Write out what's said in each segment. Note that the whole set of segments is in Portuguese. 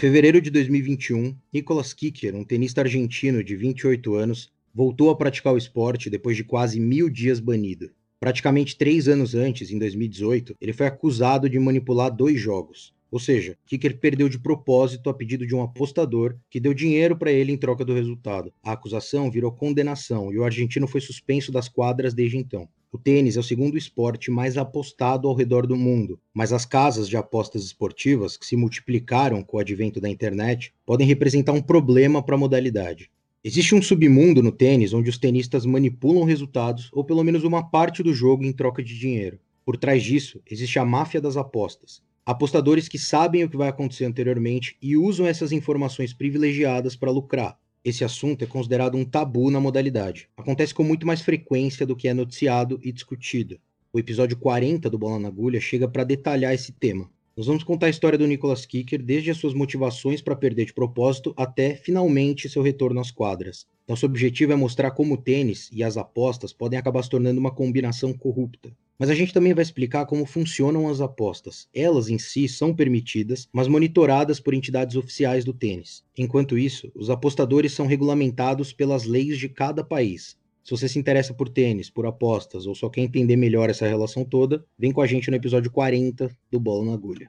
fevereiro de 2021, Nicolas Kicker, um tenista argentino de 28 anos, voltou a praticar o esporte depois de quase mil dias banido. Praticamente três anos antes, em 2018, ele foi acusado de manipular dois jogos. Ou seja, Kicker perdeu de propósito a pedido de um apostador que deu dinheiro para ele em troca do resultado. A acusação virou condenação e o argentino foi suspenso das quadras desde então. O tênis é o segundo esporte mais apostado ao redor do mundo, mas as casas de apostas esportivas, que se multiplicaram com o advento da internet, podem representar um problema para a modalidade. Existe um submundo no tênis onde os tenistas manipulam resultados ou pelo menos uma parte do jogo em troca de dinheiro. Por trás disso, existe a máfia das apostas. Apostadores que sabem o que vai acontecer anteriormente e usam essas informações privilegiadas para lucrar. Esse assunto é considerado um tabu na modalidade. Acontece com muito mais frequência do que é noticiado e discutido. O episódio 40 do Bola na Agulha chega para detalhar esse tema. Nós vamos contar a história do Nicolas Kicker desde as suas motivações para perder de propósito até finalmente seu retorno às quadras. Nosso objetivo é mostrar como o tênis e as apostas podem acabar se tornando uma combinação corrupta. Mas a gente também vai explicar como funcionam as apostas. Elas em si são permitidas, mas monitoradas por entidades oficiais do tênis. Enquanto isso, os apostadores são regulamentados pelas leis de cada país. Se você se interessa por tênis, por apostas ou só quer entender melhor essa relação toda, vem com a gente no episódio 40 do Bola na Agulha.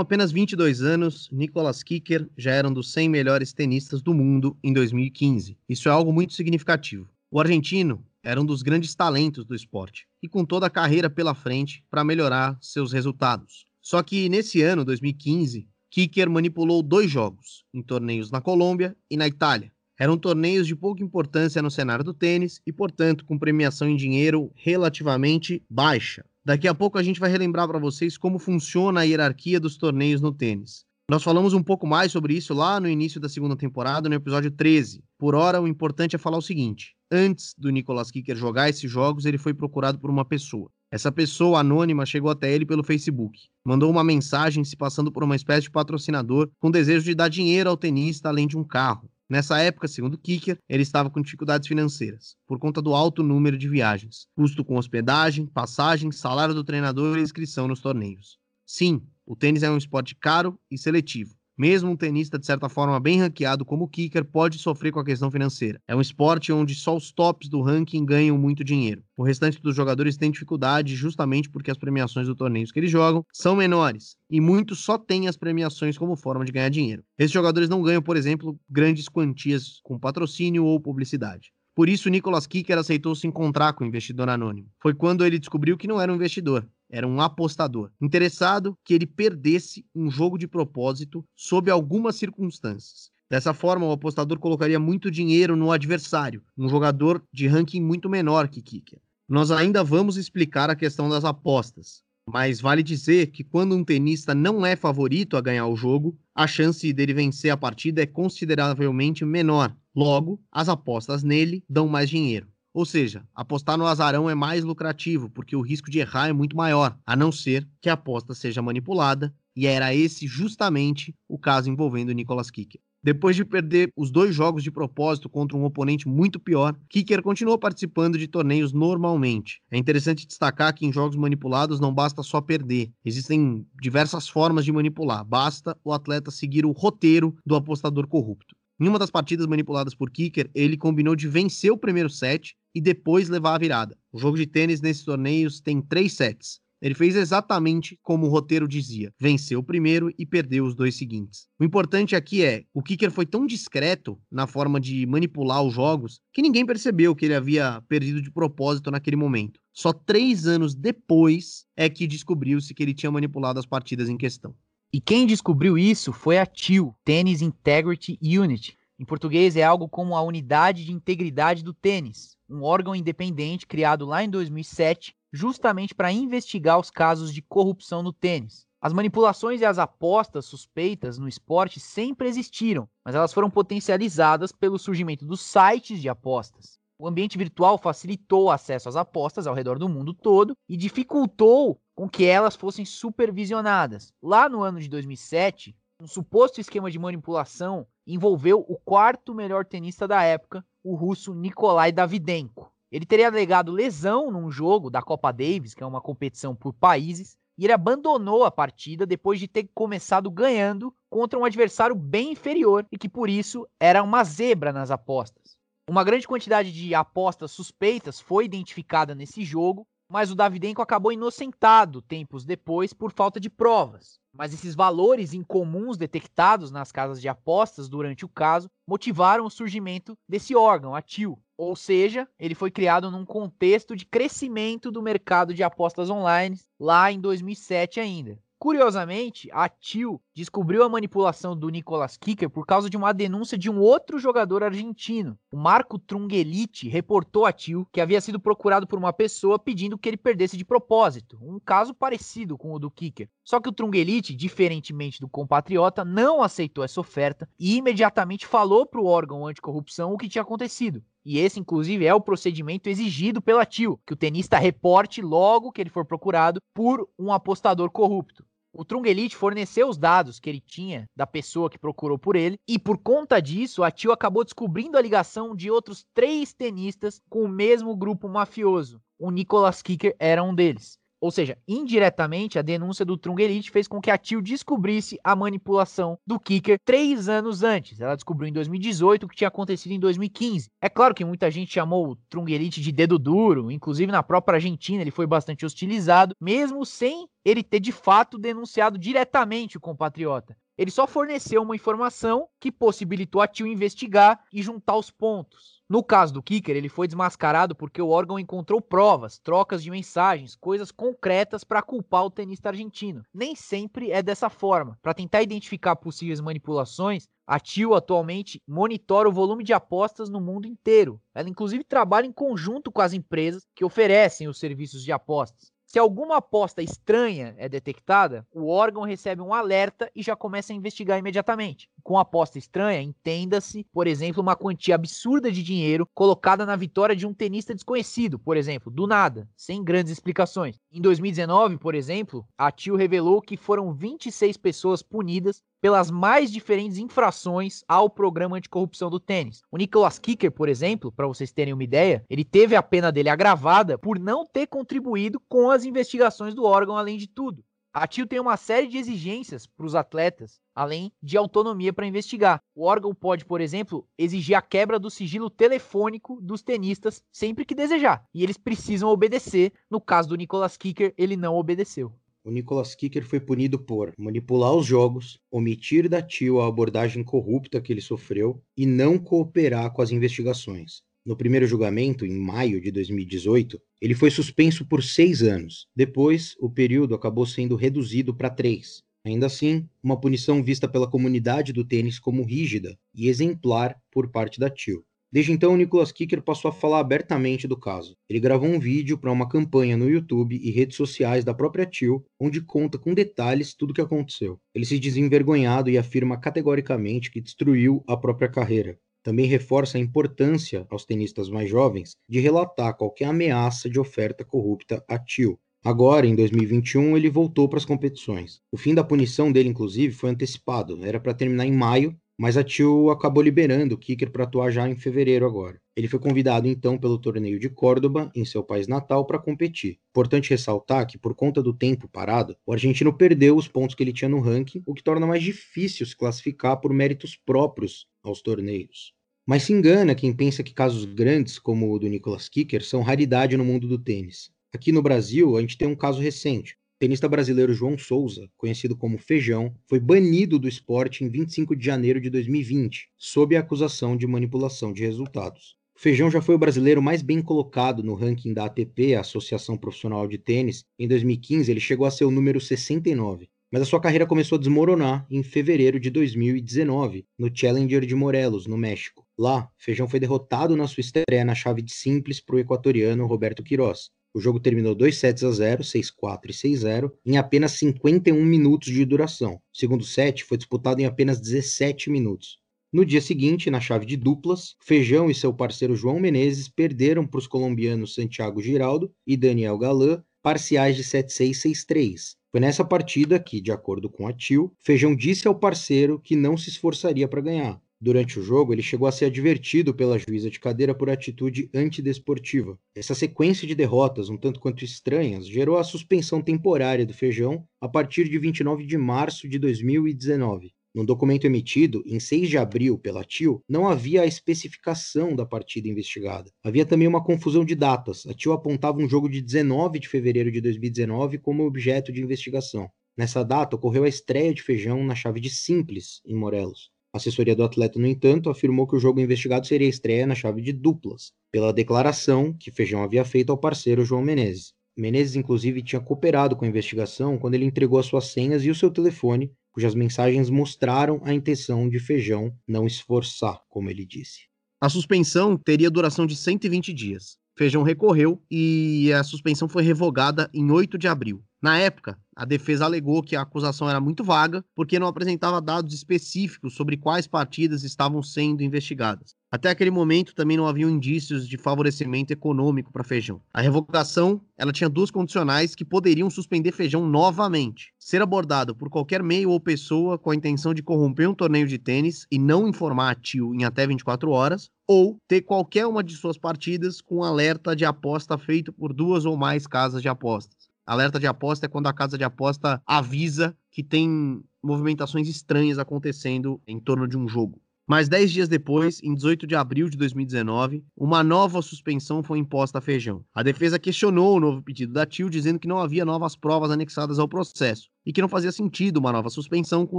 Apenas 22 anos, Nicolas Kicker já era um dos 100 melhores tenistas do mundo em 2015. Isso é algo muito significativo. O argentino era um dos grandes talentos do esporte e com toda a carreira pela frente para melhorar seus resultados. Só que nesse ano, 2015, Kicker manipulou dois jogos, em torneios na Colômbia e na Itália. Eram torneios de pouca importância no cenário do tênis e, portanto, com premiação em dinheiro relativamente baixa. Daqui a pouco a gente vai relembrar para vocês como funciona a hierarquia dos torneios no tênis. Nós falamos um pouco mais sobre isso lá no início da segunda temporada, no episódio 13. Por hora, o importante é falar o seguinte: antes do Nicolas Kicker jogar esses jogos, ele foi procurado por uma pessoa. Essa pessoa anônima chegou até ele pelo Facebook, mandou uma mensagem se passando por uma espécie de patrocinador com desejo de dar dinheiro ao tenista além de um carro. Nessa época, segundo Kicker, ele estava com dificuldades financeiras, por conta do alto número de viagens, custo com hospedagem, passagem, salário do treinador e inscrição nos torneios. Sim, o tênis é um esporte caro e seletivo. Mesmo um tenista de certa forma bem ranqueado como o Kicker pode sofrer com a questão financeira. É um esporte onde só os tops do ranking ganham muito dinheiro. O restante dos jogadores tem dificuldade justamente porque as premiações do torneio que eles jogam são menores e muitos só têm as premiações como forma de ganhar dinheiro. Esses jogadores não ganham, por exemplo, grandes quantias com patrocínio ou publicidade. Por isso, Nicolas Kicker aceitou se encontrar com o investidor anônimo. Foi quando ele descobriu que não era um investidor, era um apostador, interessado que ele perdesse um jogo de propósito sob algumas circunstâncias. Dessa forma, o apostador colocaria muito dinheiro no adversário, um jogador de ranking muito menor que Kicker. Nós ainda vamos explicar a questão das apostas, mas vale dizer que quando um tenista não é favorito a ganhar o jogo, a chance dele vencer a partida é consideravelmente menor. Logo, as apostas nele dão mais dinheiro. Ou seja, apostar no azarão é mais lucrativo, porque o risco de errar é muito maior, a não ser que a aposta seja manipulada, e era esse justamente o caso envolvendo Nicolas Kicker. Depois de perder os dois jogos de propósito contra um oponente muito pior, Kicker continuou participando de torneios normalmente. É interessante destacar que em jogos manipulados não basta só perder, existem diversas formas de manipular, basta o atleta seguir o roteiro do apostador corrupto. Em uma das partidas manipuladas por Kicker, ele combinou de vencer o primeiro set e depois levar a virada. O jogo de tênis nesses torneios tem três sets. Ele fez exatamente como o roteiro dizia: venceu o primeiro e perdeu os dois seguintes. O importante aqui é: o Kicker foi tão discreto na forma de manipular os jogos que ninguém percebeu que ele havia perdido de propósito naquele momento. Só três anos depois é que descobriu-se que ele tinha manipulado as partidas em questão. E quem descobriu isso foi a TIU, Tennis Integrity Unit. Em português é algo como a Unidade de Integridade do Tênis, um órgão independente criado lá em 2007 justamente para investigar os casos de corrupção no tênis. As manipulações e as apostas suspeitas no esporte sempre existiram, mas elas foram potencializadas pelo surgimento dos sites de apostas. O ambiente virtual facilitou o acesso às apostas ao redor do mundo todo e dificultou com que elas fossem supervisionadas. Lá no ano de 2007, um suposto esquema de manipulação envolveu o quarto melhor tenista da época, o russo Nikolai Davidenko. Ele teria alegado lesão num jogo da Copa Davis, que é uma competição por países, e ele abandonou a partida depois de ter começado ganhando contra um adversário bem inferior e que por isso era uma zebra nas apostas. Uma grande quantidade de apostas suspeitas foi identificada nesse jogo, mas o Davidenko acabou inocentado tempos depois por falta de provas. Mas esses valores incomuns detectados nas casas de apostas durante o caso motivaram o surgimento desse órgão, a TIL. Ou seja, ele foi criado num contexto de crescimento do mercado de apostas online lá em 2007 ainda. Curiosamente, a TIL descobriu a manipulação do Nicolas Kicker por causa de uma denúncia de um outro jogador argentino. O Marco Trungelite reportou a TIL que havia sido procurado por uma pessoa pedindo que ele perdesse de propósito, um caso parecido com o do Kicker. Só que o Trungelite, diferentemente do compatriota, não aceitou essa oferta e imediatamente falou para o órgão anticorrupção o que tinha acontecido. E esse, inclusive, é o procedimento exigido pela TIL, que o tenista reporte logo que ele for procurado por um apostador corrupto. O Trungelite forneceu os dados que ele tinha da pessoa que procurou por ele, e por conta disso, a Tio acabou descobrindo a ligação de outros três tenistas com o mesmo grupo mafioso. O Nicolas Kicker era um deles. Ou seja, indiretamente, a denúncia do Trungelite fez com que a Tio descobrisse a manipulação do Kicker três anos antes. Ela descobriu em 2018 o que tinha acontecido em 2015. É claro que muita gente chamou o Trungelite de dedo duro, inclusive na própria Argentina ele foi bastante hostilizado, mesmo sem ele ter de fato denunciado diretamente o compatriota. Ele só forneceu uma informação que possibilitou a Tio investigar e juntar os pontos. No caso do Kicker, ele foi desmascarado porque o órgão encontrou provas, trocas de mensagens, coisas concretas para culpar o tenista argentino. Nem sempre é dessa forma. Para tentar identificar possíveis manipulações, a TIO atualmente monitora o volume de apostas no mundo inteiro. Ela inclusive trabalha em conjunto com as empresas que oferecem os serviços de apostas. Se alguma aposta estranha é detectada, o órgão recebe um alerta e já começa a investigar imediatamente. Com aposta estranha, entenda-se, por exemplo, uma quantia absurda de dinheiro colocada na vitória de um tenista desconhecido, por exemplo, do nada, sem grandes explicações. Em 2019, por exemplo, a TIO revelou que foram 26 pessoas punidas pelas mais diferentes infrações ao programa anticorrupção do tênis. O Nicolas Kicker, por exemplo, para vocês terem uma ideia, ele teve a pena dele agravada por não ter contribuído com as investigações do órgão, além de tudo. A TIO tem uma série de exigências para os atletas, além de autonomia para investigar. O órgão pode, por exemplo, exigir a quebra do sigilo telefônico dos tenistas sempre que desejar, e eles precisam obedecer. No caso do Nicolas Kicker, ele não obedeceu o Nicolas Kicker foi punido por manipular os jogos, omitir da TIO a abordagem corrupta que ele sofreu e não cooperar com as investigações. No primeiro julgamento, em maio de 2018, ele foi suspenso por seis anos. Depois, o período acabou sendo reduzido para três. Ainda assim, uma punição vista pela comunidade do tênis como rígida e exemplar por parte da TIO. Desde então, Nicolas Kicker passou a falar abertamente do caso. Ele gravou um vídeo para uma campanha no YouTube e redes sociais da própria Tio, onde conta com detalhes tudo o que aconteceu. Ele se diz envergonhado e afirma categoricamente que destruiu a própria carreira. Também reforça a importância aos tenistas mais jovens de relatar qualquer ameaça de oferta corrupta a Tio. Agora, em 2021, ele voltou para as competições. O fim da punição dele, inclusive, foi antecipado. Era para terminar em maio, mas a Tio acabou liberando o Kicker para atuar já em fevereiro agora. Ele foi convidado então pelo torneio de Córdoba, em seu país natal, para competir. Importante ressaltar que, por conta do tempo parado, o argentino perdeu os pontos que ele tinha no ranking, o que torna mais difícil se classificar por méritos próprios aos torneios. Mas se engana quem pensa que casos grandes como o do Nicolas Kicker são raridade no mundo do tênis. Aqui no Brasil, a gente tem um caso recente tenista brasileiro João Souza, conhecido como Feijão, foi banido do esporte em 25 de janeiro de 2020, sob a acusação de manipulação de resultados. Feijão já foi o brasileiro mais bem colocado no ranking da ATP, a Associação Profissional de Tênis. Em 2015, ele chegou a ser o número 69. Mas a sua carreira começou a desmoronar em fevereiro de 2019, no Challenger de Morelos, no México. Lá, Feijão foi derrotado na sua estreia na chave de simples para o equatoriano Roberto Queiroz. O jogo terminou 2 sets a 0, 6-4 e 6-0, em apenas 51 minutos de duração. O segundo set foi disputado em apenas 17 minutos. No dia seguinte, na chave de duplas, Feijão e seu parceiro João Menezes perderam para os colombianos Santiago Giraldo e Daniel Galan parciais de 7-6 6-3. Foi nessa partida que, de acordo com a Tio, Feijão disse ao parceiro que não se esforçaria para ganhar. Durante o jogo, ele chegou a ser advertido pela juíza de cadeira por atitude antidesportiva. Essa sequência de derrotas, um tanto quanto estranhas, gerou a suspensão temporária do Feijão a partir de 29 de março de 2019. No documento emitido, em 6 de abril, pela TIO, não havia a especificação da partida investigada. Havia também uma confusão de datas. A TIO apontava um jogo de 19 de fevereiro de 2019 como objeto de investigação. Nessa data, ocorreu a estreia de Feijão na chave de simples, em Morelos. A assessoria do atleta, no entanto, afirmou que o jogo investigado seria a estreia na chave de duplas, pela declaração que Feijão havia feito ao parceiro João Menezes. Menezes, inclusive, tinha cooperado com a investigação quando ele entregou as suas senhas e o seu telefone cujas mensagens mostraram a intenção de Feijão não esforçar, como ele disse. A suspensão teria duração de 120 dias. Feijão recorreu e a suspensão foi revogada em 8 de abril. Na época, a defesa alegou que a acusação era muito vaga porque não apresentava dados específicos sobre quais partidas estavam sendo investigadas. Até aquele momento também não haviam indícios de favorecimento econômico para Feijão. A revogação, ela tinha duas condicionais que poderiam suspender Feijão novamente: ser abordado por qualquer meio ou pessoa com a intenção de corromper um torneio de tênis e não informar a tio em até 24 horas, ou ter qualquer uma de suas partidas com alerta de aposta feito por duas ou mais casas de apostas. Alerta de aposta é quando a casa de aposta avisa que tem movimentações estranhas acontecendo em torno de um jogo. Mas dez dias depois, em 18 de abril de 2019, uma nova suspensão foi imposta a Feijão. A defesa questionou o novo pedido da TIL, dizendo que não havia novas provas anexadas ao processo e que não fazia sentido uma nova suspensão com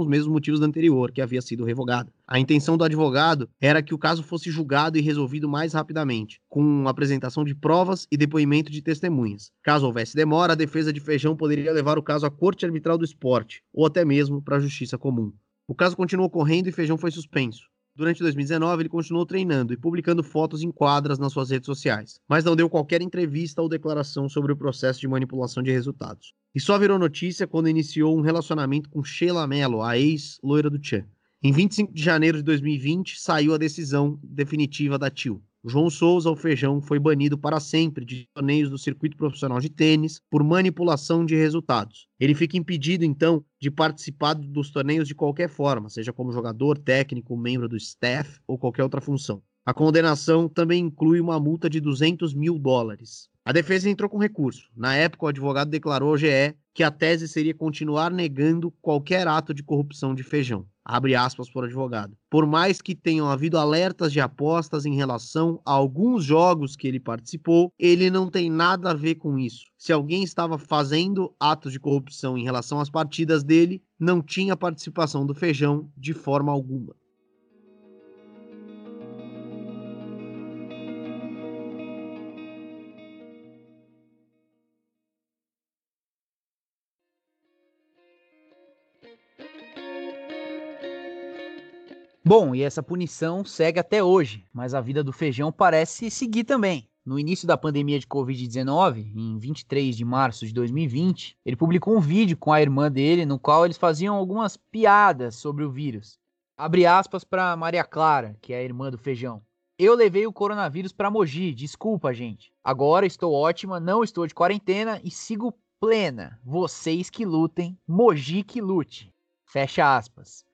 os mesmos motivos da anterior, que havia sido revogada. A intenção do advogado era que o caso fosse julgado e resolvido mais rapidamente, com apresentação de provas e depoimento de testemunhas. Caso houvesse demora, a defesa de Feijão poderia levar o caso à Corte Arbitral do Esporte, ou até mesmo para a Justiça Comum. O caso continuou correndo e Feijão foi suspenso. Durante 2019, ele continuou treinando e publicando fotos em quadras nas suas redes sociais, mas não deu qualquer entrevista ou declaração sobre o processo de manipulação de resultados. E só virou notícia quando iniciou um relacionamento com Sheila Mello, a ex-loira do Chan. Em 25 de janeiro de 2020, saiu a decisão definitiva da TIL. João Souza, o Feijão, foi banido para sempre de torneios do circuito profissional de tênis por manipulação de resultados. Ele fica impedido, então, de participar dos torneios de qualquer forma, seja como jogador, técnico, membro do staff ou qualquer outra função. A condenação também inclui uma multa de 200 mil dólares. A defesa entrou com recurso. Na época, o advogado declarou ao GE que a tese seria continuar negando qualquer ato de corrupção de Feijão. Abre aspas por advogado. Por mais que tenham havido alertas de apostas em relação a alguns jogos que ele participou, ele não tem nada a ver com isso. Se alguém estava fazendo atos de corrupção em relação às partidas dele, não tinha participação do Feijão de forma alguma. Bom, e essa punição segue até hoje, mas a vida do feijão parece seguir também. No início da pandemia de Covid-19, em 23 de março de 2020, ele publicou um vídeo com a irmã dele no qual eles faziam algumas piadas sobre o vírus. Abre aspas para Maria Clara, que é a irmã do feijão. Eu levei o coronavírus para Mogi, desculpa, gente. Agora estou ótima, não estou de quarentena e sigo plena. Vocês que lutem, Mogi que lute. Fecha aspas.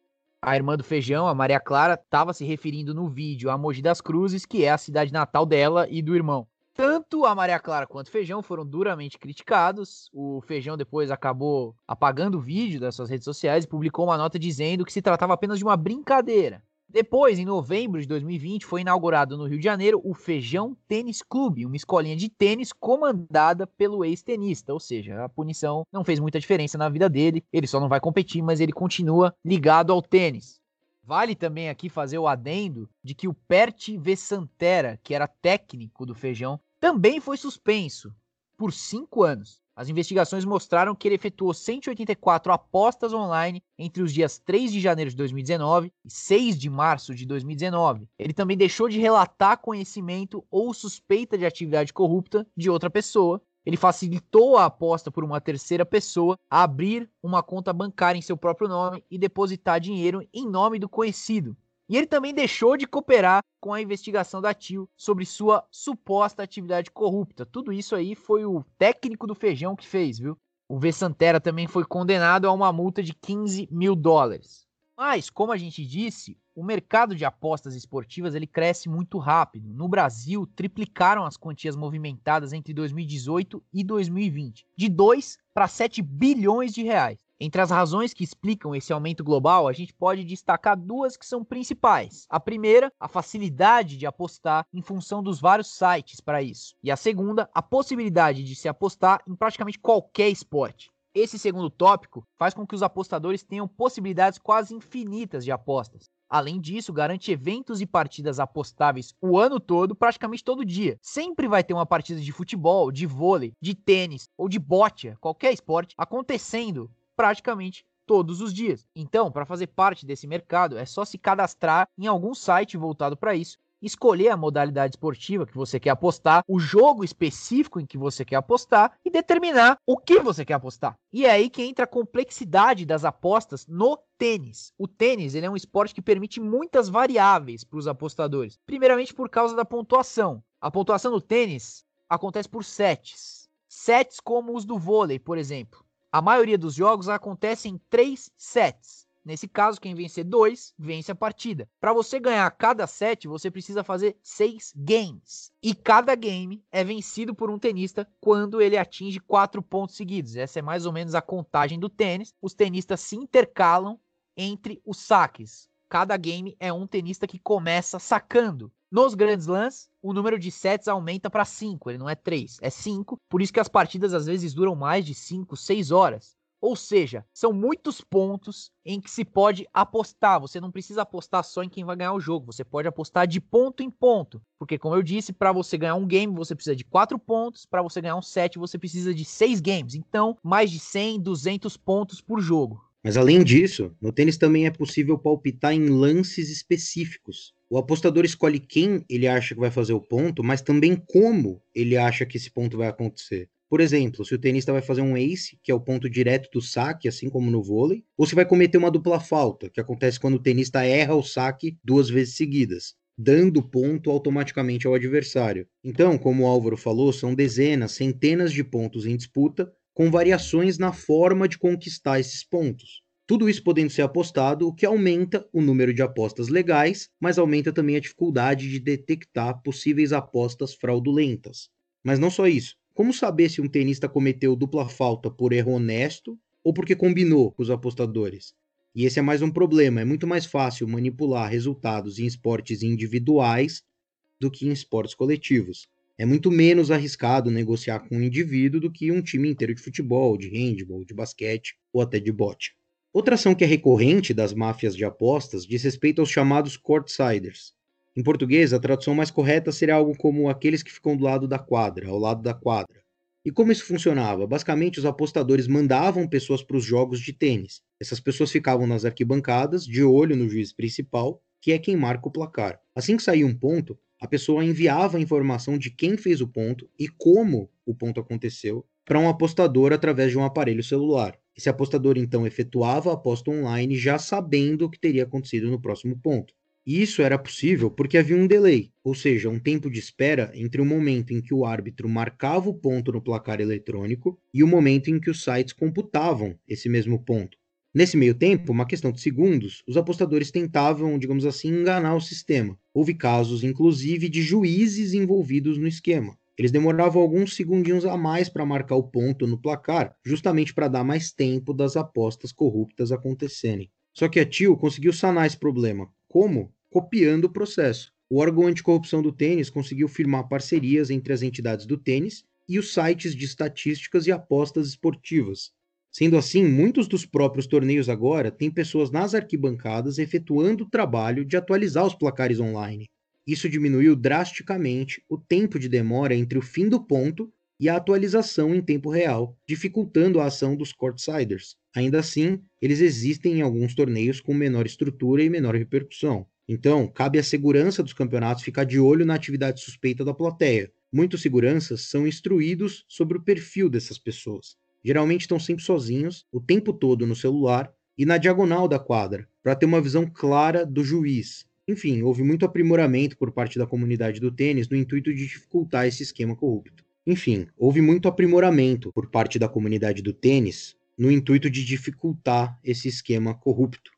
A irmã do Feijão, a Maria Clara, estava se referindo no vídeo a Mogi das Cruzes, que é a cidade natal dela e do irmão. Tanto a Maria Clara quanto o Feijão foram duramente criticados. O Feijão depois acabou apagando o vídeo das suas redes sociais e publicou uma nota dizendo que se tratava apenas de uma brincadeira. Depois, em novembro de 2020, foi inaugurado no Rio de Janeiro o Feijão Tênis Clube, uma escolinha de tênis comandada pelo ex-tenista, ou seja, a punição não fez muita diferença na vida dele, ele só não vai competir, mas ele continua ligado ao tênis. Vale também aqui fazer o adendo de que o Perti Vessantera, que era técnico do Feijão, também foi suspenso por cinco anos. As investigações mostraram que ele efetuou 184 apostas online entre os dias 3 de janeiro de 2019 e 6 de março de 2019. Ele também deixou de relatar conhecimento ou suspeita de atividade corrupta de outra pessoa. Ele facilitou a aposta por uma terceira pessoa a abrir uma conta bancária em seu próprio nome e depositar dinheiro em nome do conhecido. E ele também deixou de cooperar com a investigação da TIO sobre sua suposta atividade corrupta. Tudo isso aí foi o técnico do feijão que fez, viu? O V Santera também foi condenado a uma multa de 15 mil dólares. Mas, como a gente disse, o mercado de apostas esportivas ele cresce muito rápido. No Brasil, triplicaram as quantias movimentadas entre 2018 e 2020, de 2 para 7 bilhões de reais. Entre as razões que explicam esse aumento global, a gente pode destacar duas que são principais. A primeira, a facilidade de apostar em função dos vários sites para isso. E a segunda, a possibilidade de se apostar em praticamente qualquer esporte. Esse segundo tópico faz com que os apostadores tenham possibilidades quase infinitas de apostas. Além disso, garante eventos e partidas apostáveis o ano todo, praticamente todo dia. Sempre vai ter uma partida de futebol, de vôlei, de tênis ou de bote, qualquer esporte, acontecendo praticamente todos os dias. Então, para fazer parte desse mercado, é só se cadastrar em algum site voltado para isso escolher a modalidade esportiva que você quer apostar, o jogo específico em que você quer apostar e determinar o que você quer apostar. E é aí que entra a complexidade das apostas no tênis. O tênis ele é um esporte que permite muitas variáveis para os apostadores. Primeiramente por causa da pontuação. A pontuação no tênis acontece por sets. Sets como os do vôlei, por exemplo. A maioria dos jogos acontece em três sets. Nesse caso, quem vencer dois, vence a partida. Para você ganhar cada set, você precisa fazer seis games. E cada game é vencido por um tenista quando ele atinge quatro pontos seguidos. Essa é mais ou menos a contagem do tênis. Os tenistas se intercalam entre os saques. Cada game é um tenista que começa sacando. Nos grandes lãs, o número de sets aumenta para 5, ele não é 3, é 5. Por isso que as partidas às vezes duram mais de 5, 6 horas. Ou seja, são muitos pontos em que se pode apostar. Você não precisa apostar só em quem vai ganhar o jogo. Você pode apostar de ponto em ponto. Porque, como eu disse, para você ganhar um game, você precisa de quatro pontos. Para você ganhar um set, você precisa de seis games. Então, mais de 100, 200 pontos por jogo. Mas além disso, no tênis também é possível palpitar em lances específicos. O apostador escolhe quem ele acha que vai fazer o ponto, mas também como ele acha que esse ponto vai acontecer. Por exemplo, se o tenista vai fazer um ace, que é o ponto direto do saque, assim como no vôlei, ou se vai cometer uma dupla falta, que acontece quando o tenista erra o saque duas vezes seguidas, dando ponto automaticamente ao adversário. Então, como o Álvaro falou, são dezenas, centenas de pontos em disputa, com variações na forma de conquistar esses pontos. Tudo isso podendo ser apostado, o que aumenta o número de apostas legais, mas aumenta também a dificuldade de detectar possíveis apostas fraudulentas. Mas não só isso. Como saber se um tenista cometeu dupla falta por erro honesto ou porque combinou com os apostadores? E esse é mais um problema. É muito mais fácil manipular resultados em esportes individuais do que em esportes coletivos. É muito menos arriscado negociar com um indivíduo do que um time inteiro de futebol, de handball, de basquete ou até de bote. Outra ação que é recorrente das máfias de apostas diz respeito aos chamados courtsiders, em português, a tradução mais correta seria algo como aqueles que ficam do lado da quadra, ao lado da quadra. E como isso funcionava? Basicamente, os apostadores mandavam pessoas para os jogos de tênis. Essas pessoas ficavam nas arquibancadas, de olho no juiz principal, que é quem marca o placar. Assim que saía um ponto, a pessoa enviava a informação de quem fez o ponto e como o ponto aconteceu para um apostador através de um aparelho celular. Esse apostador então efetuava a aposta online já sabendo o que teria acontecido no próximo ponto. E isso era possível porque havia um delay, ou seja, um tempo de espera entre o momento em que o árbitro marcava o ponto no placar eletrônico e o momento em que os sites computavam esse mesmo ponto. Nesse meio tempo, uma questão de segundos, os apostadores tentavam, digamos assim, enganar o sistema. Houve casos, inclusive, de juízes envolvidos no esquema. Eles demoravam alguns segundinhos a mais para marcar o ponto no placar, justamente para dar mais tempo das apostas corruptas acontecerem. Só que a Tio conseguiu sanar esse problema. Como? copiando o processo. O órgão anticorrupção do tênis conseguiu firmar parcerias entre as entidades do tênis e os sites de estatísticas e apostas esportivas. Sendo assim, muitos dos próprios torneios agora têm pessoas nas arquibancadas efetuando o trabalho de atualizar os placares online. Isso diminuiu drasticamente o tempo de demora entre o fim do ponto e a atualização em tempo real, dificultando a ação dos courtsiders. Ainda assim, eles existem em alguns torneios com menor estrutura e menor repercussão. Então, cabe à segurança dos campeonatos ficar de olho na atividade suspeita da plateia. Muitos seguranças são instruídos sobre o perfil dessas pessoas. Geralmente estão sempre sozinhos, o tempo todo no celular e na diagonal da quadra, para ter uma visão clara do juiz. Enfim, houve muito aprimoramento por parte da comunidade do tênis no intuito de dificultar esse esquema corrupto. Enfim, houve muito aprimoramento por parte da comunidade do tênis no intuito de dificultar esse esquema corrupto.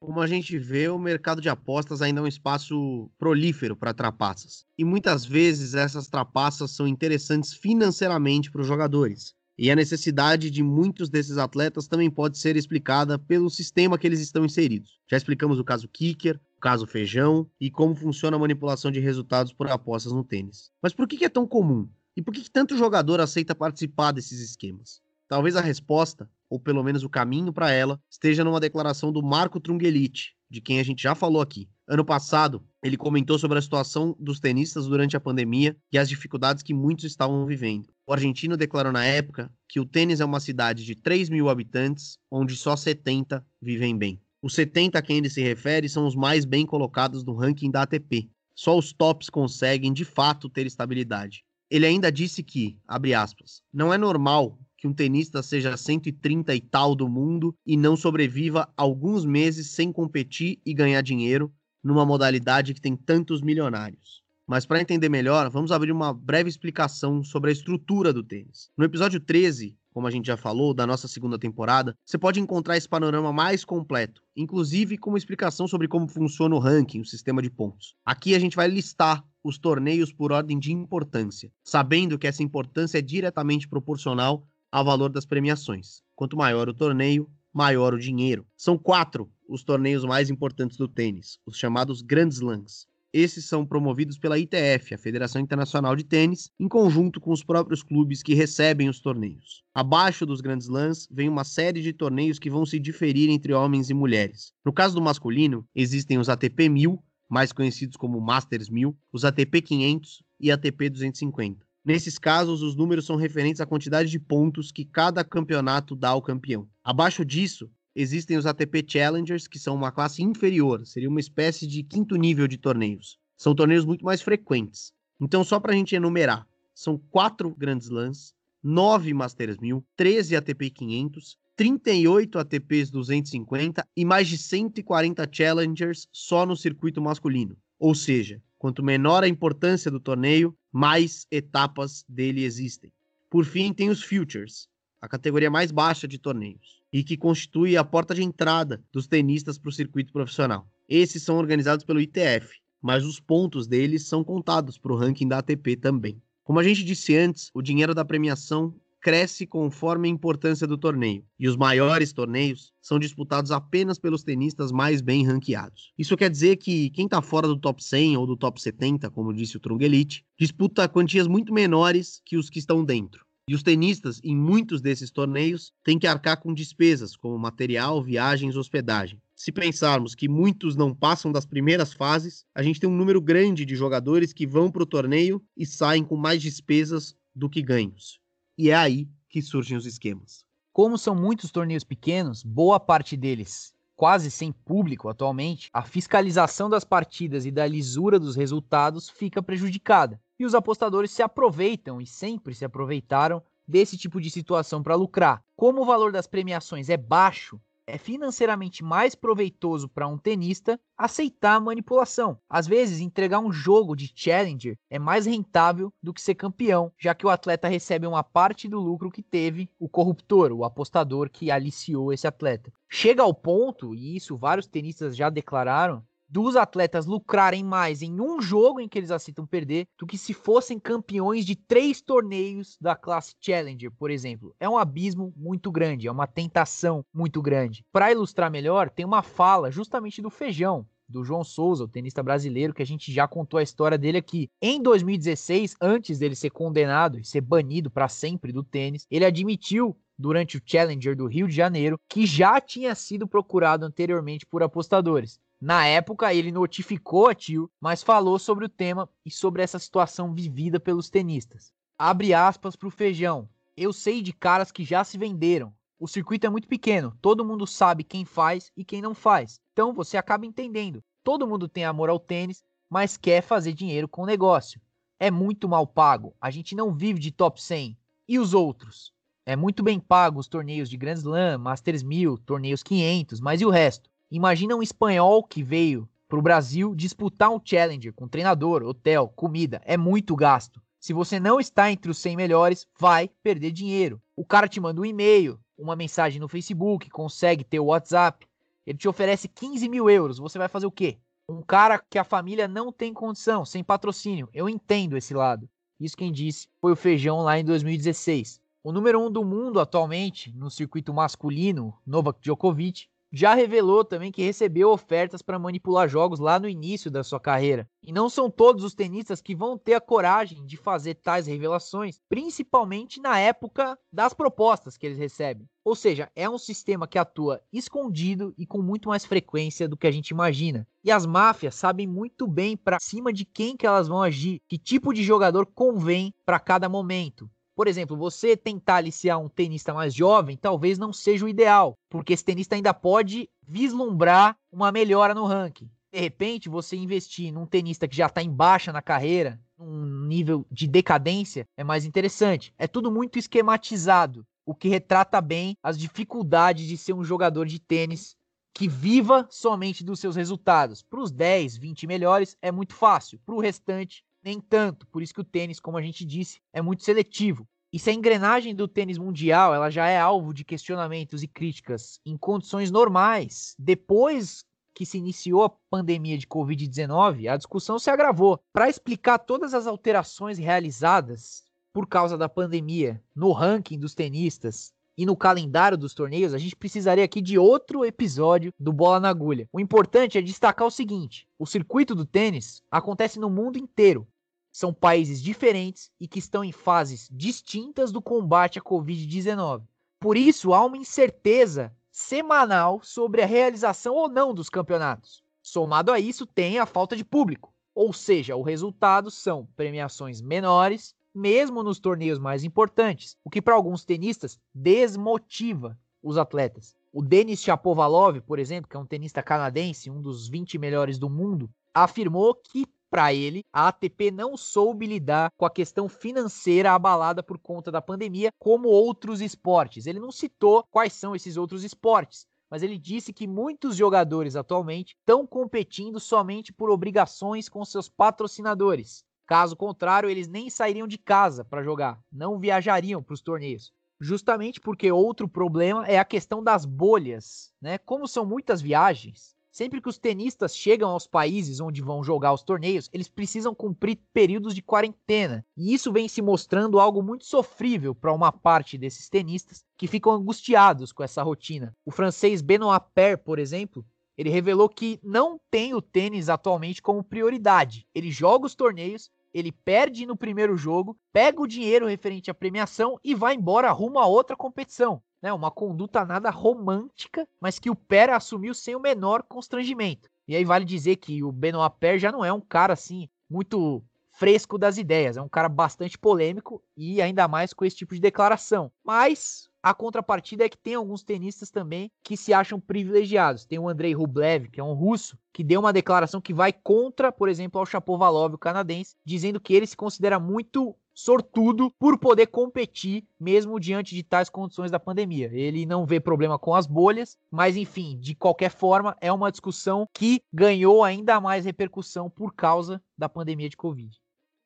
Como a gente vê, o mercado de apostas ainda é um espaço prolífero para trapaças. E muitas vezes essas trapaças são interessantes financeiramente para os jogadores. E a necessidade de muitos desses atletas também pode ser explicada pelo sistema que eles estão inseridos. Já explicamos o caso Kicker, o caso Feijão e como funciona a manipulação de resultados por apostas no tênis. Mas por que é tão comum? E por que tanto jogador aceita participar desses esquemas? Talvez a resposta, ou pelo menos o caminho para ela, esteja numa declaração do Marco Trungelite, de quem a gente já falou aqui. Ano passado, ele comentou sobre a situação dos tenistas durante a pandemia e as dificuldades que muitos estavam vivendo. O argentino declarou na época que o tênis é uma cidade de 3 mil habitantes, onde só 70 vivem bem. Os 70 a quem ele se refere são os mais bem colocados no ranking da ATP. Só os tops conseguem, de fato, ter estabilidade. Ele ainda disse que, abre aspas, não é normal que um tenista seja 130 e tal do mundo e não sobreviva alguns meses sem competir e ganhar dinheiro numa modalidade que tem tantos milionários. Mas para entender melhor, vamos abrir uma breve explicação sobre a estrutura do tênis. No episódio 13, como a gente já falou, da nossa segunda temporada, você pode encontrar esse panorama mais completo, inclusive com uma explicação sobre como funciona o ranking, o sistema de pontos. Aqui a gente vai listar os torneios por ordem de importância, sabendo que essa importância é diretamente proporcional ao valor das premiações. Quanto maior o torneio, maior o dinheiro. São quatro os torneios mais importantes do tênis, os chamados Grand Slams. Esses são promovidos pela ITF, a Federação Internacional de Tênis, em conjunto com os próprios clubes que recebem os torneios. Abaixo dos grandes lãs vem uma série de torneios que vão se diferir entre homens e mulheres. No caso do masculino, existem os ATP 1000, mais conhecidos como Masters 1000, os ATP 500 e ATP 250. Nesses casos, os números são referentes à quantidade de pontos que cada campeonato dá ao campeão. Abaixo disso, existem os ATP Challengers, que são uma classe inferior, seria uma espécie de quinto nível de torneios. São torneios muito mais frequentes. Então, só para a gente enumerar, são quatro grandes lãs, nove Masters 1000, 13 ATP 500, 38 ATPs 250 e mais de 140 Challengers só no circuito masculino. Ou seja, quanto menor a importância do torneio, mais etapas dele existem. Por fim, tem os Futures, a categoria mais baixa de torneios e que constitui a porta de entrada dos tenistas para o circuito profissional. Esses são organizados pelo ITF, mas os pontos deles são contados para o ranking da ATP também. Como a gente disse antes, o dinheiro da premiação cresce conforme a importância do torneio, e os maiores torneios são disputados apenas pelos tenistas mais bem ranqueados. Isso quer dizer que quem está fora do top 100 ou do top 70, como disse o Trungelite, disputa quantias muito menores que os que estão dentro. E os tenistas, em muitos desses torneios, têm que arcar com despesas, como material, viagens, hospedagem. Se pensarmos que muitos não passam das primeiras fases, a gente tem um número grande de jogadores que vão para o torneio e saem com mais despesas do que ganhos. E é aí que surgem os esquemas. Como são muitos torneios pequenos, boa parte deles quase sem público atualmente, a fiscalização das partidas e da lisura dos resultados fica prejudicada. E os apostadores se aproveitam e sempre se aproveitaram desse tipo de situação para lucrar. Como o valor das premiações é baixo, é financeiramente mais proveitoso para um tenista aceitar a manipulação. Às vezes, entregar um jogo de challenger é mais rentável do que ser campeão, já que o atleta recebe uma parte do lucro que teve o corruptor, o apostador que aliciou esse atleta. Chega ao ponto, e isso vários tenistas já declararam, dos atletas lucrarem mais em um jogo em que eles aceitam perder do que se fossem campeões de três torneios da classe Challenger, por exemplo. É um abismo muito grande, é uma tentação muito grande. Para ilustrar melhor, tem uma fala justamente do Feijão, do João Souza, o tenista brasileiro, que a gente já contou a história dele aqui. Em 2016, antes dele ser condenado e ser banido para sempre do tênis, ele admitiu durante o Challenger do Rio de Janeiro que já tinha sido procurado anteriormente por apostadores. Na época, ele notificou a Tio, mas falou sobre o tema e sobre essa situação vivida pelos tenistas. Abre aspas para o feijão. Eu sei de caras que já se venderam. O circuito é muito pequeno, todo mundo sabe quem faz e quem não faz. Então você acaba entendendo. Todo mundo tem amor ao tênis, mas quer fazer dinheiro com o negócio. É muito mal pago. A gente não vive de top 100. E os outros? É muito bem pago os torneios de Grand Slam, Masters 1000, torneios 500, mas e o resto? Imagina um espanhol que veio Para o Brasil, disputar um Challenger com treinador, hotel, comida é muito gasto. Se você não está entre os 100 melhores, vai perder dinheiro. O cara te manda um e-mail, uma mensagem no Facebook, consegue ter o WhatsApp. Ele te oferece 15 mil euros. Você vai fazer o quê? Um cara que a família não tem condição, sem patrocínio. Eu entendo esse lado. Isso quem disse foi o Feijão lá em 2016. O número um do mundo atualmente no circuito masculino, Novak Djokovic, já revelou também que recebeu ofertas para manipular jogos lá no início da sua carreira. E não são todos os tenistas que vão ter a coragem de fazer tais revelações, principalmente na época das propostas que eles recebem. Ou seja, é um sistema que atua escondido e com muito mais frequência do que a gente imagina. E as máfias sabem muito bem para cima de quem que elas vão agir, que tipo de jogador convém para cada momento. Por exemplo, você tentar aliciar um tenista mais jovem talvez não seja o ideal, porque esse tenista ainda pode vislumbrar uma melhora no ranking. De repente, você investir num tenista que já está em baixa na carreira, num nível de decadência, é mais interessante. É tudo muito esquematizado, o que retrata bem as dificuldades de ser um jogador de tênis que viva somente dos seus resultados. Para os 10, 20 melhores é muito fácil, para o restante nem tanto. Por isso que o tênis, como a gente disse, é muito seletivo. E se a engrenagem do tênis mundial ela já é alvo de questionamentos e críticas em condições normais, depois que se iniciou a pandemia de Covid-19, a discussão se agravou. Para explicar todas as alterações realizadas por causa da pandemia no ranking dos tenistas e no calendário dos torneios, a gente precisaria aqui de outro episódio do Bola na Agulha. O importante é destacar o seguinte: o circuito do tênis acontece no mundo inteiro são países diferentes e que estão em fases distintas do combate à Covid-19. Por isso, há uma incerteza semanal sobre a realização ou não dos campeonatos. Somado a isso, tem a falta de público, ou seja, o resultado são premiações menores, mesmo nos torneios mais importantes, o que para alguns tenistas desmotiva os atletas. O Denis Shapovalov, por exemplo, que é um tenista canadense, um dos 20 melhores do mundo, afirmou que para ele, a ATP não soube lidar com a questão financeira abalada por conta da pandemia, como outros esportes. Ele não citou quais são esses outros esportes, mas ele disse que muitos jogadores atualmente estão competindo somente por obrigações com seus patrocinadores. Caso contrário, eles nem sairiam de casa para jogar, não viajariam para os torneios. Justamente porque outro problema é a questão das bolhas, né? Como são muitas viagens, Sempre que os tenistas chegam aos países onde vão jogar os torneios, eles precisam cumprir períodos de quarentena. E isso vem se mostrando algo muito sofrível para uma parte desses tenistas que ficam angustiados com essa rotina. O francês Benoit Paire, por exemplo, ele revelou que não tem o tênis atualmente como prioridade. Ele joga os torneios, ele perde no primeiro jogo, pega o dinheiro referente à premiação e vai embora rumo a outra competição né, uma conduta nada romântica, mas que o Pera assumiu sem o menor constrangimento. E aí vale dizer que o Benoit Paire já não é um cara assim muito fresco das ideias, é um cara bastante polêmico e ainda mais com esse tipo de declaração. Mas a contrapartida é que tem alguns tenistas também que se acham privilegiados. Tem o Andrei Rublev, que é um russo, que deu uma declaração que vai contra, por exemplo, ao Chapovalov, o canadense, dizendo que ele se considera muito sortudo por poder competir mesmo diante de tais condições da pandemia. Ele não vê problema com as bolhas, mas enfim, de qualquer forma, é uma discussão que ganhou ainda mais repercussão por causa da pandemia de Covid.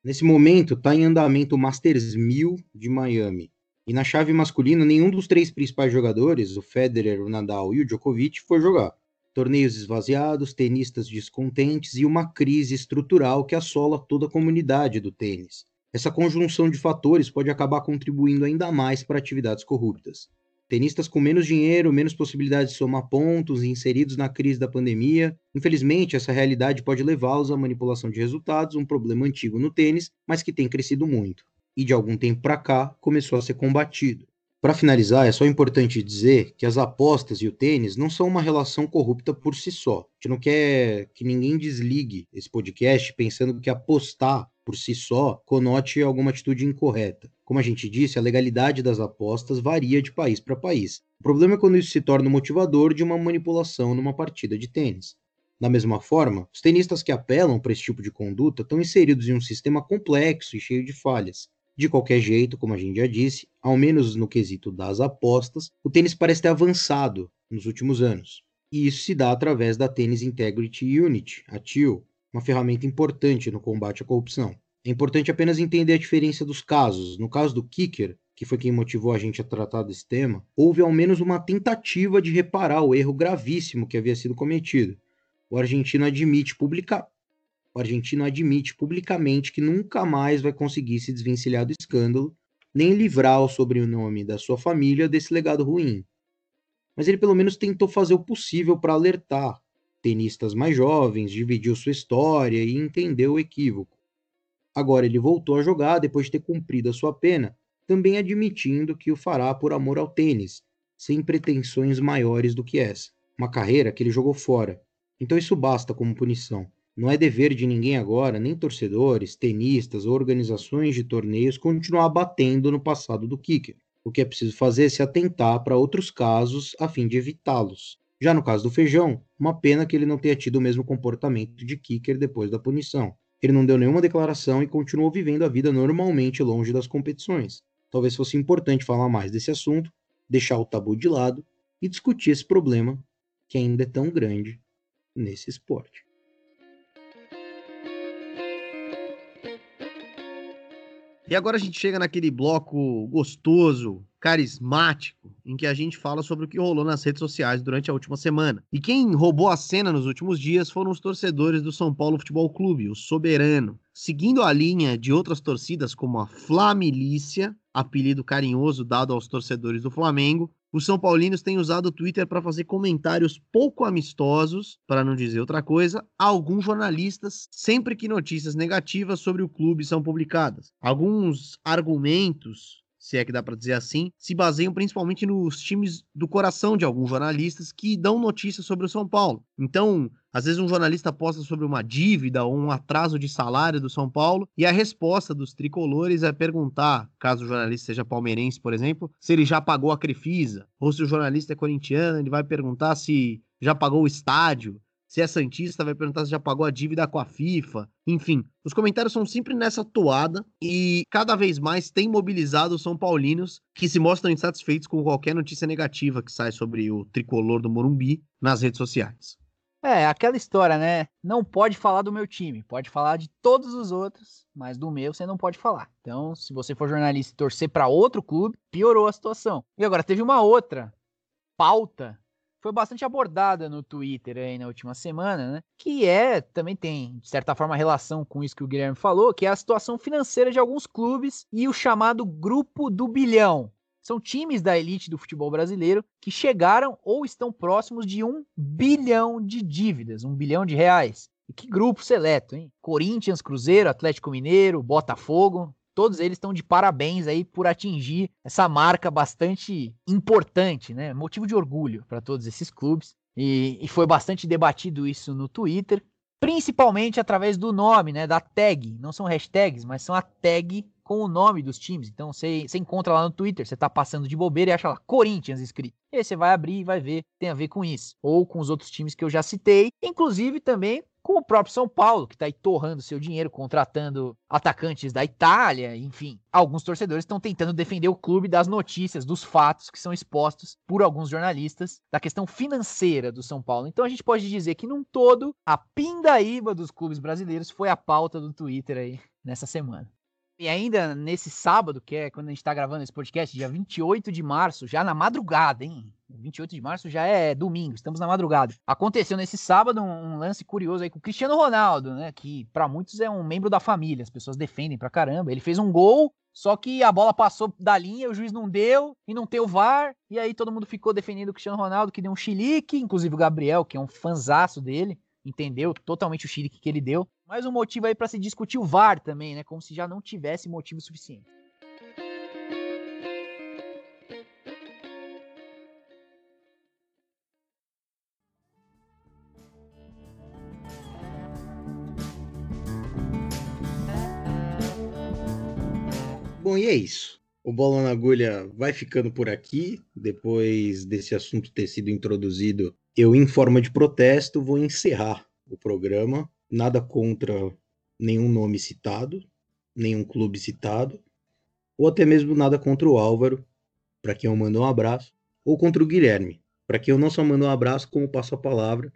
Nesse momento, está em andamento o Masters 1000 de Miami. E na chave masculina, nenhum dos três principais jogadores, o Federer, o Nadal e o Djokovic, foi jogar. Torneios esvaziados, tenistas descontentes e uma crise estrutural que assola toda a comunidade do tênis. Essa conjunção de fatores pode acabar contribuindo ainda mais para atividades corruptas. Tenistas com menos dinheiro, menos possibilidade de somar pontos, inseridos na crise da pandemia. Infelizmente, essa realidade pode levá-los à manipulação de resultados, um problema antigo no tênis, mas que tem crescido muito. E de algum tempo para cá começou a ser combatido. Para finalizar, é só importante dizer que as apostas e o tênis não são uma relação corrupta por si só. A gente não quer que ninguém desligue esse podcast pensando que apostar por si só conote alguma atitude incorreta. Como a gente disse, a legalidade das apostas varia de país para país. O problema é quando isso se torna o motivador de uma manipulação numa partida de tênis. Da mesma forma, os tenistas que apelam para esse tipo de conduta estão inseridos em um sistema complexo e cheio de falhas. De qualquer jeito, como a gente já disse, ao menos no quesito das apostas, o tênis parece ter avançado nos últimos anos. E isso se dá através da Tennis Integrity Unit, a TIO, uma ferramenta importante no combate à corrupção. É importante apenas entender a diferença dos casos. No caso do Kicker, que foi quem motivou a gente a tratar desse tema, houve ao menos uma tentativa de reparar o erro gravíssimo que havia sido cometido. O argentino admite publica... o argentino admite publicamente que nunca mais vai conseguir se desvencilhar do escândalo, nem livrar o sobrenome da sua família desse legado ruim. Mas ele pelo menos tentou fazer o possível para alertar tenistas mais jovens, dividiu sua história e entendeu o equívoco. Agora ele voltou a jogar depois de ter cumprido a sua pena também admitindo que o fará por amor ao tênis, sem pretensões maiores do que essa. Uma carreira que ele jogou fora. Então isso basta como punição. Não é dever de ninguém agora, nem torcedores, tenistas ou organizações de torneios, continuar batendo no passado do kicker. O que é preciso fazer é se atentar para outros casos a fim de evitá-los. Já no caso do Feijão, uma pena que ele não tenha tido o mesmo comportamento de kicker depois da punição. Ele não deu nenhuma declaração e continuou vivendo a vida normalmente longe das competições talvez fosse importante falar mais desse assunto, deixar o tabu de lado e discutir esse problema que ainda é tão grande nesse esporte. E agora a gente chega naquele bloco gostoso, carismático, em que a gente fala sobre o que rolou nas redes sociais durante a última semana. E quem roubou a cena nos últimos dias foram os torcedores do São Paulo Futebol Clube, o Soberano. Seguindo a linha de outras torcidas como a Flamilícia, apelido carinhoso dado aos torcedores do Flamengo, os São Paulinos têm usado o Twitter para fazer comentários pouco amistosos, para não dizer outra coisa, a alguns jornalistas, sempre que notícias negativas sobre o clube são publicadas. Alguns argumentos se é que dá para dizer assim, se baseiam principalmente nos times do coração de alguns jornalistas que dão notícias sobre o São Paulo. Então, às vezes um jornalista posta sobre uma dívida ou um atraso de salário do São Paulo e a resposta dos tricolores é perguntar, caso o jornalista seja palmeirense, por exemplo, se ele já pagou a Crefisa, ou se o jornalista é corintiano, ele vai perguntar se já pagou o estádio, se é Santista, vai perguntar se já pagou a dívida com a FIFA. Enfim, os comentários são sempre nessa toada e cada vez mais tem mobilizado os São Paulinos que se mostram insatisfeitos com qualquer notícia negativa que sai sobre o tricolor do Morumbi nas redes sociais. É, aquela história, né? Não pode falar do meu time, pode falar de todos os outros, mas do meu você não pode falar. Então, se você for jornalista e torcer para outro clube, piorou a situação. E agora teve uma outra pauta foi bastante abordada no Twitter aí na última semana, né? Que é, também tem, de certa forma, relação com isso que o Guilherme falou, que é a situação financeira de alguns clubes e o chamado grupo do bilhão. São times da elite do futebol brasileiro que chegaram ou estão próximos de um bilhão de dívidas, um bilhão de reais. E que grupo seleto, hein? Corinthians, Cruzeiro, Atlético Mineiro, Botafogo, todos eles estão de parabéns aí por atingir essa marca bastante importante, né? Motivo de orgulho para todos esses clubes. E, e, foi bastante debatido isso no Twitter, principalmente através do nome, né? Da tag. Não são hashtags, mas são a tag com o nome dos times. Então você, você encontra lá no Twitter, você tá passando de bobeira e acha lá Corinthians escrito. E aí você vai abrir e vai ver, tem a ver com isso. Ou com os outros times que eu já citei. Inclusive também com o próprio São Paulo, que está aí torrando seu dinheiro, contratando atacantes da Itália, enfim. Alguns torcedores estão tentando defender o clube das notícias, dos fatos que são expostos por alguns jornalistas da questão financeira do São Paulo. Então a gente pode dizer que, num todo, a pindaíba dos clubes brasileiros foi a pauta do Twitter aí nessa semana. E ainda nesse sábado, que é quando a gente está gravando esse podcast, dia 28 de março, já na madrugada, hein? 28 de março já é domingo, estamos na madrugada. Aconteceu nesse sábado um, lance curioso aí com o Cristiano Ronaldo, né? Que para muitos é um membro da família, as pessoas defendem pra caramba. Ele fez um gol, só que a bola passou da linha, o juiz não deu e não tem o VAR. E aí todo mundo ficou defendendo o Cristiano Ronaldo, que deu um chilique, inclusive o Gabriel, que é um fanzaço dele entendeu totalmente o chilique que ele deu. Mais um motivo aí para se discutir o VAR também, né? Como se já não tivesse motivo suficiente. E é isso. O Bola na Agulha vai ficando por aqui. Depois desse assunto ter sido introduzido, eu, em forma de protesto, vou encerrar o programa. Nada contra nenhum nome citado, nenhum clube citado, ou até mesmo nada contra o Álvaro, para quem eu mando um abraço, ou contra o Guilherme. para quem eu não só mando um abraço, como passo a palavra,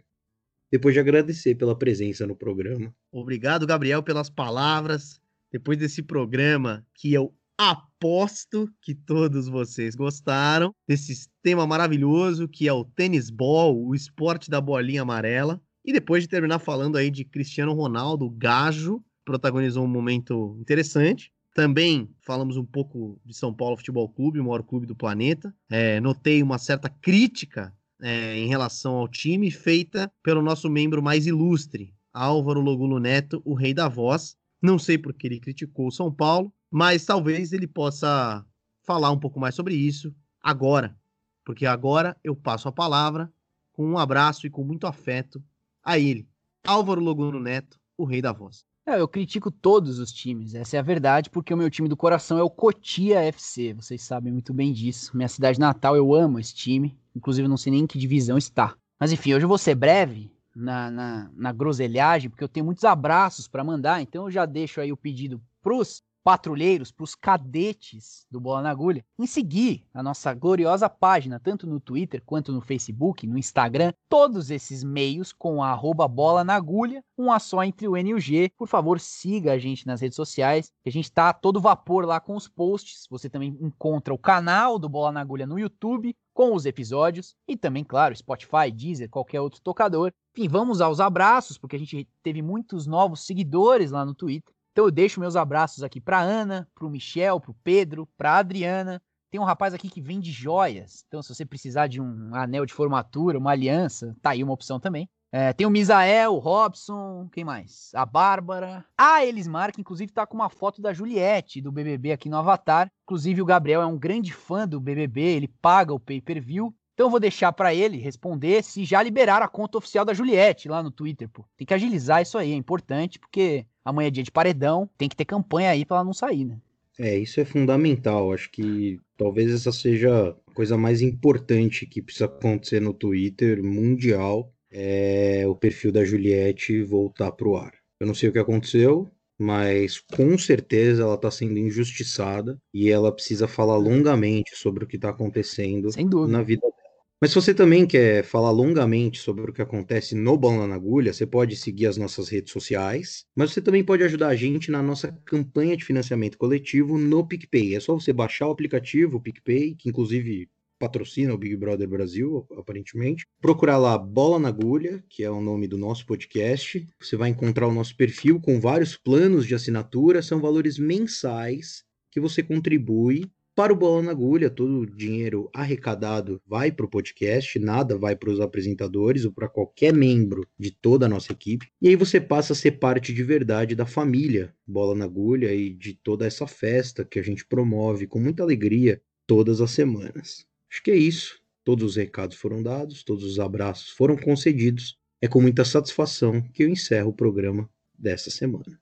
depois de agradecer pela presença no programa. Obrigado, Gabriel, pelas palavras. Depois desse programa que eu aposto que todos vocês gostaram desse tema maravilhoso que é o tênis ball, o esporte da bolinha amarela. E depois de terminar falando aí de Cristiano Ronaldo, Gajo, protagonizou um momento interessante. Também falamos um pouco de São Paulo Futebol Clube, o maior clube do planeta. É, notei uma certa crítica é, em relação ao time feita pelo nosso membro mais ilustre, Álvaro Logulo Neto, o rei da voz. Não sei porque ele criticou o São Paulo, mas talvez ele possa falar um pouco mais sobre isso agora, porque agora eu passo a palavra com um abraço e com muito afeto a ele, Álvaro Loguno Neto, o rei da voz. É, eu critico todos os times, essa é a verdade, porque o meu time do coração é o Cotia FC, vocês sabem muito bem disso. Minha cidade natal, eu amo esse time, inclusive não sei nem em que divisão está. Mas enfim, hoje eu vou ser breve na, na, na groselhagem, porque eu tenho muitos abraços para mandar, então eu já deixo aí o pedido pros patrulheiros, para os cadetes do Bola na Agulha, em seguir a nossa gloriosa página, tanto no Twitter quanto no Facebook, no Instagram, todos esses meios com a arroba Bola na Agulha, um a só entre o N e o G. Por favor, siga a gente nas redes sociais, que a gente está todo vapor lá com os posts. Você também encontra o canal do Bola na Agulha no YouTube, com os episódios e também, claro, Spotify, Deezer, qualquer outro tocador. Enfim, vamos aos abraços, porque a gente teve muitos novos seguidores lá no Twitter. Então eu deixo meus abraços aqui para Ana, para o Michel, para o Pedro, para Adriana. Tem um rapaz aqui que vende joias. Então, se você precisar de um anel de formatura, uma aliança, tá aí uma opção também. É, tem o Misael, o Robson, quem mais? A Bárbara. A Elismar, que inclusive tá com uma foto da Juliette, do BBB aqui no Avatar. Inclusive o Gabriel é um grande fã do BBB, ele paga o pay-per-view. Então eu vou deixar para ele responder se já liberaram a conta oficial da Juliette lá no Twitter, pô. Tem que agilizar isso aí, é importante, porque amanhã é dia de paredão, tem que ter campanha aí para ela não sair, né? É, isso é fundamental. Acho que talvez essa seja a coisa mais importante que precisa acontecer no Twitter mundial, é o perfil da Juliette voltar pro ar. Eu não sei o que aconteceu, mas com certeza ela está sendo injustiçada e ela precisa falar longamente sobre o que está acontecendo na vida dela. Mas se você também quer falar longamente sobre o que acontece no Bola na Agulha, você pode seguir as nossas redes sociais, mas você também pode ajudar a gente na nossa campanha de financiamento coletivo no PicPay. É só você baixar o aplicativo PicPay, que inclusive patrocina o Big Brother Brasil, aparentemente. Procurar lá Bola na Agulha, que é o nome do nosso podcast. Você vai encontrar o nosso perfil com vários planos de assinatura, são valores mensais que você contribui para o Bola na Agulha, todo o dinheiro arrecadado vai para o podcast, nada vai para os apresentadores ou para qualquer membro de toda a nossa equipe. E aí você passa a ser parte de verdade da família Bola na Agulha e de toda essa festa que a gente promove com muita alegria todas as semanas. Acho que é isso. Todos os recados foram dados, todos os abraços foram concedidos. É com muita satisfação que eu encerro o programa dessa semana.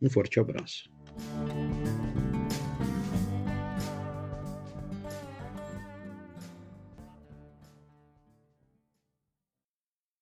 Um forte abraço.